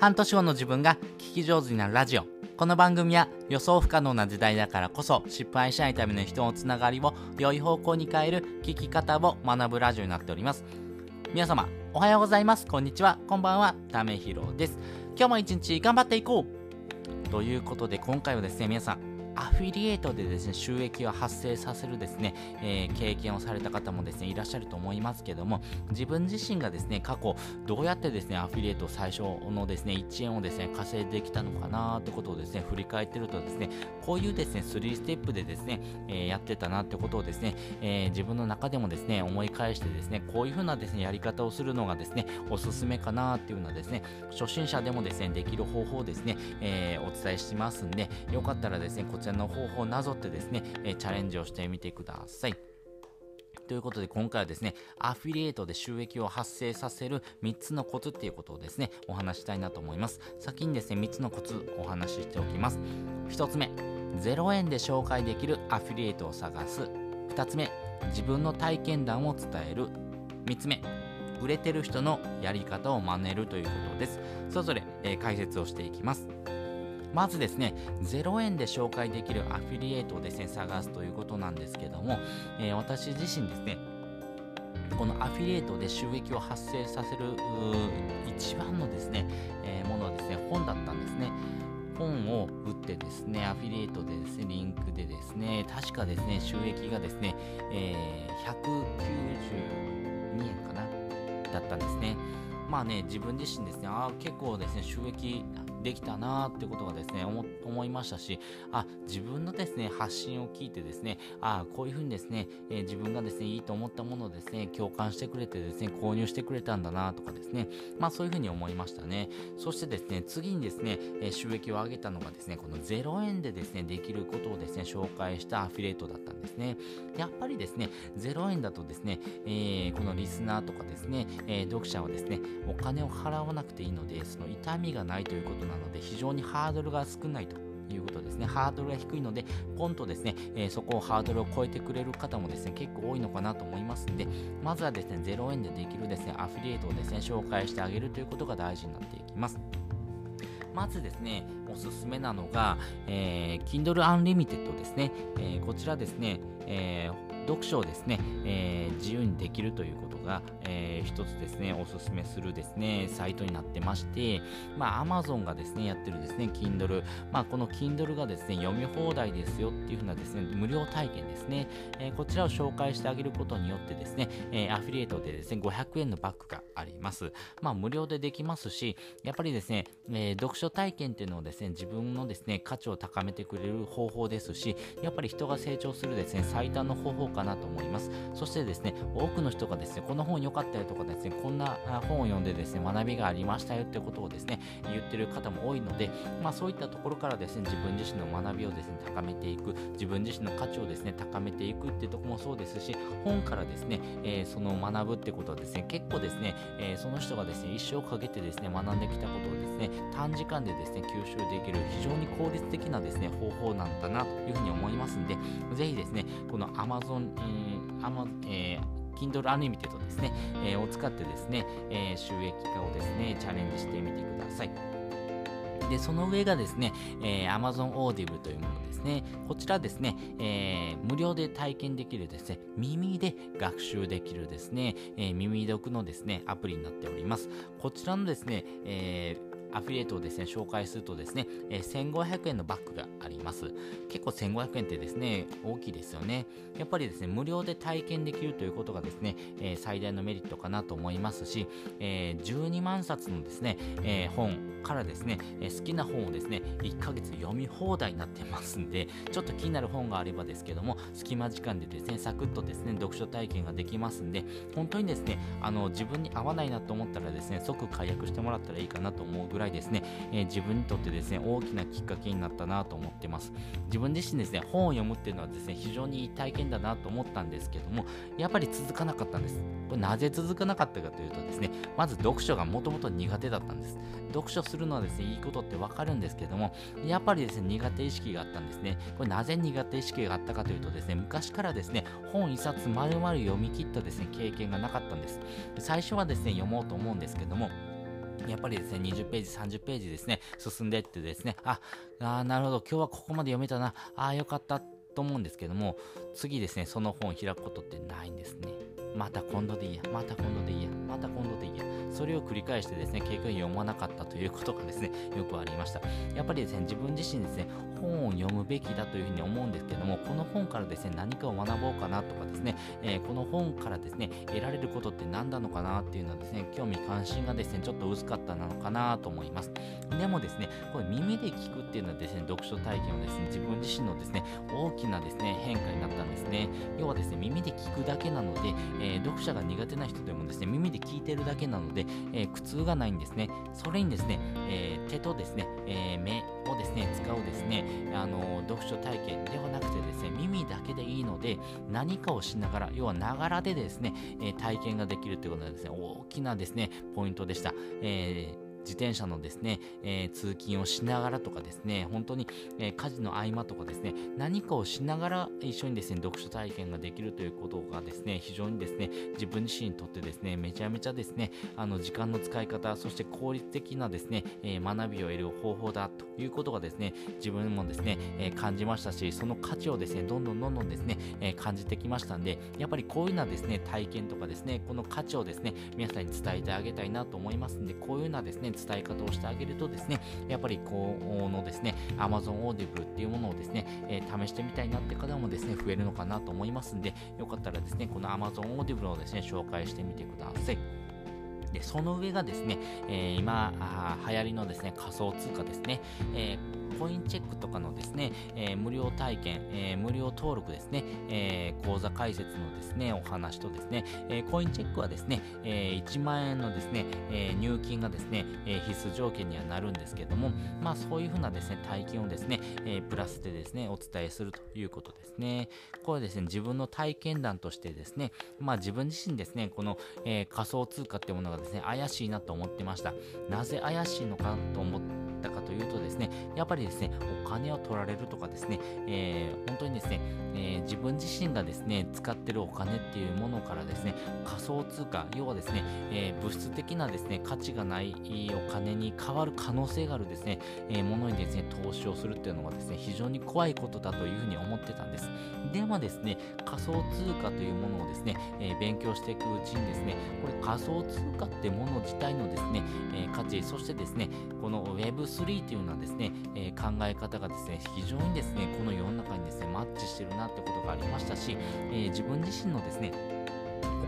半年後の自分が聞き上手になるラジオ。この番組は予想不可能な時代だからこそ失敗しないための人のつながりを良い方向に変える聞き方を学ぶラジオになっております。皆様おはようございます。こんにちは。こんばんは。ためひろです。今日も一日頑張っていこう。ということで今回はですね皆さんアフィリエイトでですね収益を発生させるですね、えー、経験をされた方もですねいらっしゃると思いますけども自分自身がですね過去どうやってですねアフィリエイト最初のですね1円をですね稼いできたのかなってことをですね振り返ってるとですねこういうですね3ステップでですね、えー、やってたなってことをですね、えー、自分の中でもですね思い返してですねこういう風なですねやり方をするのがですねおすすめかなっていうのはですね初心者でもですねできる方法をですね、えお伝えしますんでよかったらですねこちらの方法をなぞってですね、えチャレンジをしてみてください。ということで今回はですね、アフィリエイトで収益を発生させる3つのコツっていうことをですね、お話したいなと思います。先にですね、3つのコツお話ししておきます。1つ目、0円で紹介できるアフィリエイトを探す。2つ目、自分の体験談を伝える。3つ目、売れてる人のやり方を真似るということです。それぞれ、えー、解説をしていきます。まずですね、0円で紹介できるアフィリエイトをですね、探すということなんですけども、えー、私自身ですね、このアフィリエイトで収益を発生させる一番のですね、えー、ものはですね、本だったんですね。本を売ってですね、アフィリエイトでですね、リンクでですね、確かですね、収益がですね、えー、192円かなだったんですね。まあね、自分自身ですね、ああ、結構ですね、収益できたなってことがですね思いましたしあ自分のですね発信を聞いてですねあこういうふうにですね、えー、自分がですねいいと思ったものをですね共感してくれてですね購入してくれたんだなとかですねまあそういうふうに思いましたね。そしてですね次にですね、えー、収益を上げたのがですねこの0円でですねできることをですね紹介したアフィリエイトだったんですね。やっぱりですね0円だとですね、えー、このリスナーとかですね、え読者はですねお金を払わなくていいのでその痛みがないということなので非常にハードルが少ないということですね。ハードルが低いので、ポンとですね、えー、そこをハードルを超えてくれる方もですね、結構多いのかなと思いますんで、まずはですね、0円でできるですね、アフィリエイトをですね、紹介してあげるということが大事になっていきます。まずですね、おすすめなのが、えー、Kindle Unlimited ですね。えー、こちらですね、えー、読書をですね、えー、自由にできるということが、えー、一つですね、おすすめするですね、サイトになってまして、まあ、Amazon がですね、やってるですね、Kindle、まあ、この Kindle がですね、読み放題ですよっていうふうなですね、無料体験ですね、えー、こちらを紹介してあげることによってですね、えー、アフィリエイトでですね、500円のバッグがあります。まあ、無料でできますし、やっぱりですね、えー、読書体験っていうのをですね、自分のですね、価値を高めてくれる方法ですし、やっぱり人が成長するですね、最短の方法かなと思います。そしてですね、多くの人がですね、この本良かったよとかですね、こんな本を読んでですね、学びがありましたよってことをですね、言ってる方も多いので、まあそういったところからですね、自分自身の学びをですね、高めていく、自分自身の価値をですね、高めていくっていうところもそうですし、本からですね、えー、その学ぶってことはですね、結構ですね、えー、その人がですね、一生かけてですね、学んできたことをですね、短時間でですね、吸収できる非常に効率的なですね、方法なんだなというふうに思いますんで、ぜひですね、この Amazon、えー、Amazon えー Kindle Unlimited ですね、えー、を使ってですね、えー、収益化をですね、チャレンジしてみてください。で、その上がですね、えー、Amazon Audible というものですね。こちらですね、えー、無料で体験できるですね、耳で学習できるですね、えー、耳読のですね、アプリになっております。こちらのですね、えーアフィリエイトをですね、紹介するとですね、えー、1500円のバッグがあります。結構1500円ってですね、大きいですよね。やっぱりですね、無料で体験できるということがですね、えー、最大のメリットかなと思いますし、えー、12万冊のですね、え本からですね、え好きな本をですね、1ヶ月読み放題になってますんで、ちょっと気になる本があればですけども、隙間時間でですね、サクッとですね、読書体験ができますんで、本当にですね、あの、自分に合わないなと思ったらですね、即解約してもらったらいいかなと思うぐらいぐらいですね、えー、自分にとってですね、大きなきっかけになったなと思ってます。自分自身ですね、本を読むっていうのはですね、非常にいい体験だなと思ったんですけども、やっぱり続かなかったんです。これなぜ続かなかったかというとですね、まず読書がもともと苦手だったんです。読書するのはですね、いいことってわかるんですけども、やっぱりですね、苦手意識があったんですね。これなぜ苦手意識があったかというとですね、昔からですね、本一冊丸々読み切ったですね、経験がなかったんです。最初はですね、読もうと思うんですけども、やっぱりですね、20ページ、30ページですね、進んでってですね、あ、あなるほど、今日はここまで読めたな、ああ、よかったと思うんですけども、次ですね、その本を開くことってないんですね。また今度でいいや、また今度でいいや、また今度でいいや。それを繰り返してですね、結局読まなかったということがですね、よくありました。やっぱりですね、自分自身ですね、本をべきだというふうに思うんですけども、この本からですね、何かを学ぼうかなとかですね、えー、この本からですね、得られることって何なのかなっていうのはですね、興味関心がですね、ちょっと薄かったなのかなと思います。でもですね、これ耳で聞くっていうのはですね、読書体験はですね、自分自身のですね、大きなですね、変化になったんですね。要はですね、耳で聞くだけなので、えー、読者が苦手な人でもですね、耳で聞いてるだけなので、えー、苦痛がないんですね。それにですね、えー、手とですね、え目をですね、使うですね、あの読書体験ではなくてですね、耳だけでいいので、何かをしながら、要はながらでですね、え体験ができるということがですね、大きなですね、ポイントでした。えー自転車のですね、えー、通勤をしながらとかですね、本当に、えー、家事の合間とかですね、何かをしながら一緒にですね、読書体験ができるということがですね、非常にですね、自分自身にとってですね、めちゃめちゃですね、あの時間の使い方、そして効率的なですね、えー、学びを得る方法だということがですね、自分もですね、え感じましたし、その価値をですね、どんどんどんどんですね、え感じてきましたんで、やっぱりこういうようなですね、体験とかですね、この価値をですね、皆さんに伝えてあげたいなと思いますんで、こういうようなですね、伝え方をしてあげるとですね、やっぱりこのですね、Amazon Audible っていうものをですね、えー、試してみたいなって方もですね、増えるのかなと思いますんで、よかったらですね、この Amazon Audible をですね、紹介してみてください。で、その上がですね、えー、今流行りのですね、仮想通貨ですね、えーコインチェックとかのですね、えー、無料体験、えー、無料登録ですね、えー、講座解説のですね、お話とですね、えコインチェックはですね、え1万円のですね、え入金がですね、え必須条件にはなるんですけども、まあそういうふうなですね、体験をですね、えプラスでですね、お伝えするということですね。これですね、自分の体験談としてですね、まあ自分自身ですね、この、え仮想通貨ってものがですね、怪しいなと思ってました。なぜ怪しいのかと思ったかというとですね、やっぱりですね、お金を取られるとかですね、えー、本当にですね、えー、自分自身がですね、使ってるお金っていうものからですね、仮想通貨、要はですね、えー、物質的なですね、価値がないお金に変わる可能性があるですね、えものにですね、投資をするっていうのがですね、非常に怖いことだというふうに思ってたんです。ではですね、仮想通貨というものをですね、え勉強していくうちにですね、これ仮想通貨ってもの自体のですね、え価値、そしてですね、この Web3 というのはですね、え考え方がですね、非常にですね、この世の中にですね、マッチしてるなってことがありましたし、えー、自分自身のですね、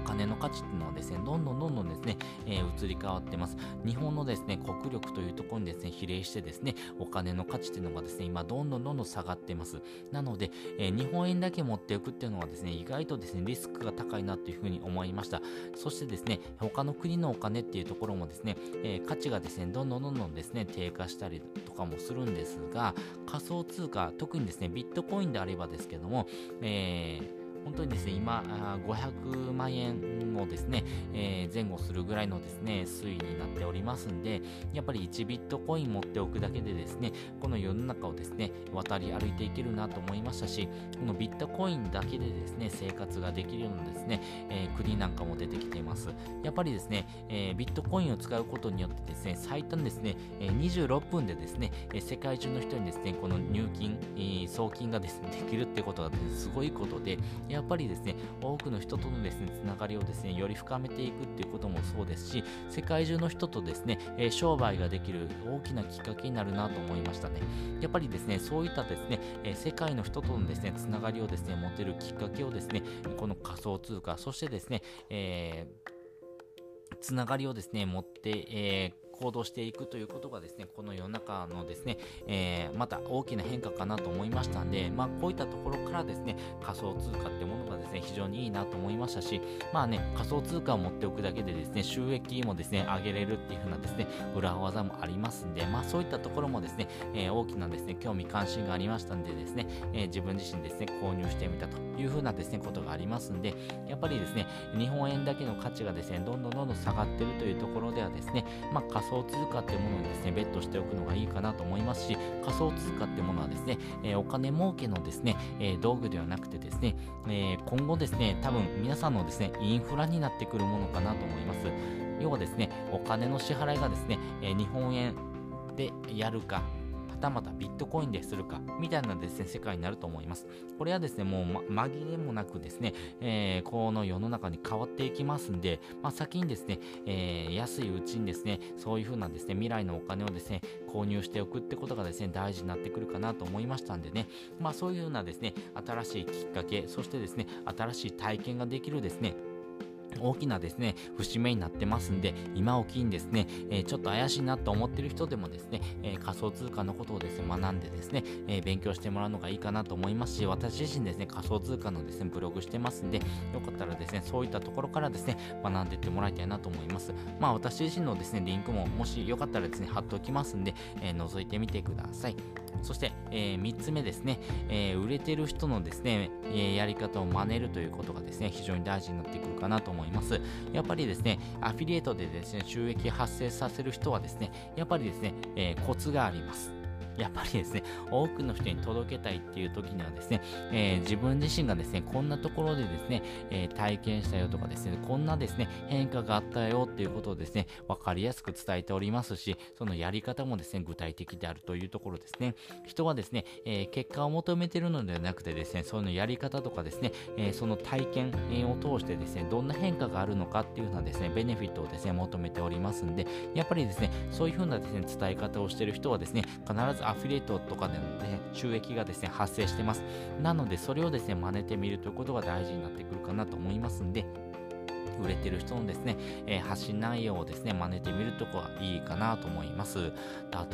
金の価値っていうのはですね、どんどんどんどんですね、えー、移り変わってます。日本のですね、国力というところにですね、比例してですね、お金の価値っていうのがですね、今どんどんどんどん下がってます。なので、えー、日本円だけ持っていくっていうのはですね、意外とですね、リスクが高いなっていうふうに思いました。そしてですね、他の国のお金っていうところもですね、えー、価値がですね、どんどんどんどんですね、低下したりとかもするんですが、仮想通貨、特にですね、ビットコインであればですけども、えー本当にですね、今、500万円をですね、えー、前後するぐらいのですね、推移になっておりますんで、やっぱり1ビットコイン持っておくだけでですね、この世の中をですね、渡り歩いていけるなと思いましたし、このビットコインだけでですね、生活ができるようなですね、えー、国なんかも出てきています。やっぱりですね、えー、ビットコインを使うことによってですね、最短ですね、え26分でですね、世界中の人にですね、この入金、送金がですね、できるってことが、ね、すごいことで、やっぱりですね、多くの人とのですね、つながりをですね、より深めていくっていうこともそうですし、世界中の人とですね、え、商売ができる大きなきっかけになるなと思いましたね。やっぱりですね、そういったですね、え、世界の人とのですね、つながりをですね、持てるきっかけをですね、この仮想通貨、そしてですね、えー、つながりをですね、持って、えー行動していくということがですね、この世の中のですね、えー、また大きな変化かなと思いましたんで、まあ、こういったところからですね、仮想通貨って非常にいいなと思いましたし、まあね、仮想通貨を持っておくだけでですね、収益もですね、上げれるっていう風なですね、裏技もありますんで、まあそういったところもですね、えー、大きなですね、興味関心がありましたんでですね、えー、自分自身ですね、購入してみたという風なですね、ことがありますんで、やっぱりですね、日本円だけの価値がですね、どんどんどんどん下がってるというところではですね、まあ仮想通貨っていうものにですね、ベットしておくのがいいかなと思いますし、仮想通貨っていうものはですね、えー、お金儲けのですね、え、道具ではなくてですね、え、今後ですね、多分皆さんのですね、インフラになってくるものかなと思います。要はですね、お金の支払いがですね、え日本円でやるか、たまたビットコインでするか、みたいなですね、世界になると思います。これはですね、もう、ま、紛れもなくですね、えー、この世の中に変わっていきますんで、まあ、先にですね、えー、安いうちにですね、そういう風なですね、未来のお金をですね、購入しておくってことがですね、大事になってくるかなと思いましたんでね、まあ、そういう風なですね、新しいきっかけ、そしてですね、新しい体験ができるですね、大きなですね、節目になってますんで、今を機にですね、え、ちょっと怪しいなと思ってる人でもですね、え、仮想通貨のことをですね、学んでですね、え、勉強してもらうのがいいかなと思いますし、私自身ですね、仮想通貨のですね、ブログしてますんで、よかったらですね、そういったところからですね、学んでいってもらいたいなと思います。まあ、私自身のですね、リンクも、もしよかったらですね、貼っておきますんで、え覗いてみてください。そして、え3つ目ですね、え売れてる人のですね、えやり方を真似るということがですね、非常に大事になってくるかなと思います。やっぱりですね、アフィリエイトでですね、収益発生させる人はですね、やっぱりですね、えー、コツがあります。やっぱりですね、多くの人に届けたいっていう時にはですね、えー、自分自身がですね、こんなところでですね、えー、体験したよとかですね、こんなですね、変化があったよっていうことをですね、わかりやすく伝えておりますし、そのやり方もですね、具体的であるというところですね。人はですね、えー、結果を求めてるのではなくてですね、そのやり方とかですね、えその体験を通してですね、どんな変化があるのかっていうようなですね、ベネフィットをですね、求めておりますんで、やっぱりですね、そういうふうなですね、伝え方をしてる人はですね、必ずアフィリエイトとかでの、ね、収益がですね、発生してます。なので、それをですね、真似てみるということが大事になってくるかなと思いますんで、売れてる人のですね、えー、発信内容をですね、真似てみるとこはいいかなと思います。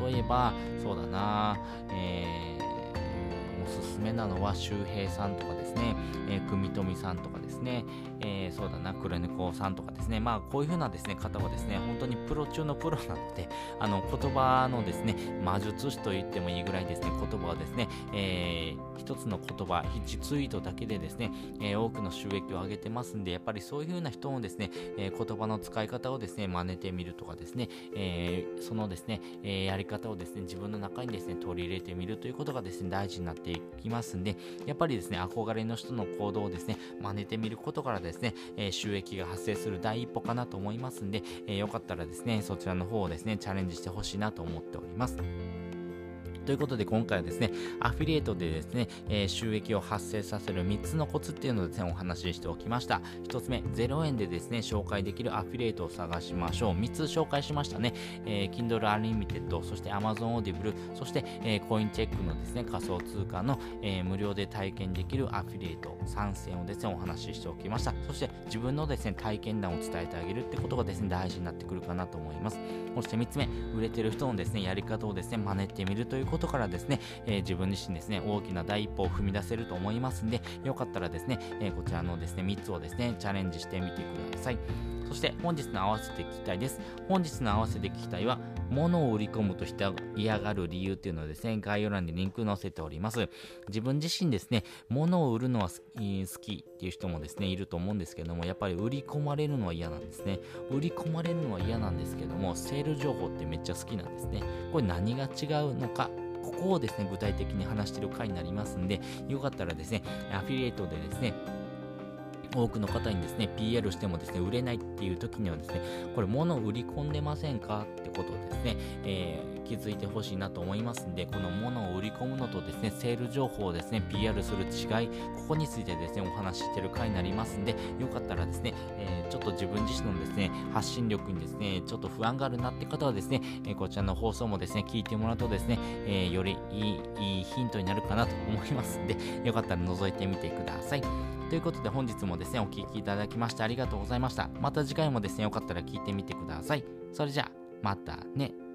例えば、そうだな、えー、おすすめなのは周平さんとかですね、えー、組富さんとかですね、えー、そうだな、黒猫さんとかですね、まあ、こういう風なですね、方はですね、本当にプロ中のプロなので、あの、言葉のですね、魔術師と言ってもいいぐらいですね、言葉はですね、えー、一つの言葉、1ツイートだけでですね、えー、多くの収益を上げてますんで、やっぱりそういう風な人のですね、えー、言葉の使い方をですね、真似てみるとかですね、えー、そのですね、えー、やり方をですね、自分の中にですね、取り入れてみるということがですね、大事になっていきますんで、やっぱりですね、憧れの人の行動をですね、真似てみることからですね、ですねえ、収益が発生する第一歩かなと思いますんで、えー、よかったらですね、そちらの方をですね、チャレンジしてほしいなと思っております。ということで今回はですね、アフィリエイトでですね、えー、収益を発生させる3つのコツっていうのをですね、お話ししておきました。1つ目、0円でですね、紹介できるアフィリエイトを探しましょう。3つ紹介しましたね。えー、Kindle Unlimited、そして Amazon Audible、そして、えー、コインチェックのですね、仮想通貨の、えー、無料で体験できるアフィリエイト3選をですね、お話ししておきました。そして自分のですね、体験談を伝えてあげるってことがですね、大事になってくるかなと思います。そして3つ目、売れてる人のですね、やり方をですね、真似てみるということことからですね、え、自分自身ですね、大きな第一歩を踏み出せると思いますんで、よかったらですね、え、こちらのですね、3つをですね、チャレンジしてみてください。そして本日の合わせて聞きたいです。本日の合わせて聞きたいは、物を売り込むと人が嫌がる理由っていうのをですね、概要欄にリンク載せております。自分自身ですね、物を売るのは好きっていう人もですね、いると思うんですけども、やっぱり売り込まれるのは嫌なんですね。売り込まれるのは嫌なんですけども、セール情報ってめっちゃ好きなんですね。これ何が違うのかここをですね、具体的に話してる回になりますんで、よかったらですね、アフィリエイトでですね、多くの方にですね、PR してもですね、売れないっていう時にはですね、これ物を売り込んでませんかってことをですね、えー、気づいてほしいなと思いますんで、この物を売り込むのとですね、セール情報をですね、PR する違い、ここについてですね、お話ししてる回になりますんで、よかったらですね、えー、ちょっと自分自身のですね、発信力にですね、ちょっと不安があるなって方はですね、えー、こちらの放送もですね、聞いてもらうとですね、えー、よりいいいいヒントになるかなと思いますんで、よかったら覗いてみてください。ということで本日もですね、お聴きいただきましてありがとうございました。また次回もですね、よかったら聞いてみてください。それじゃあ、またね。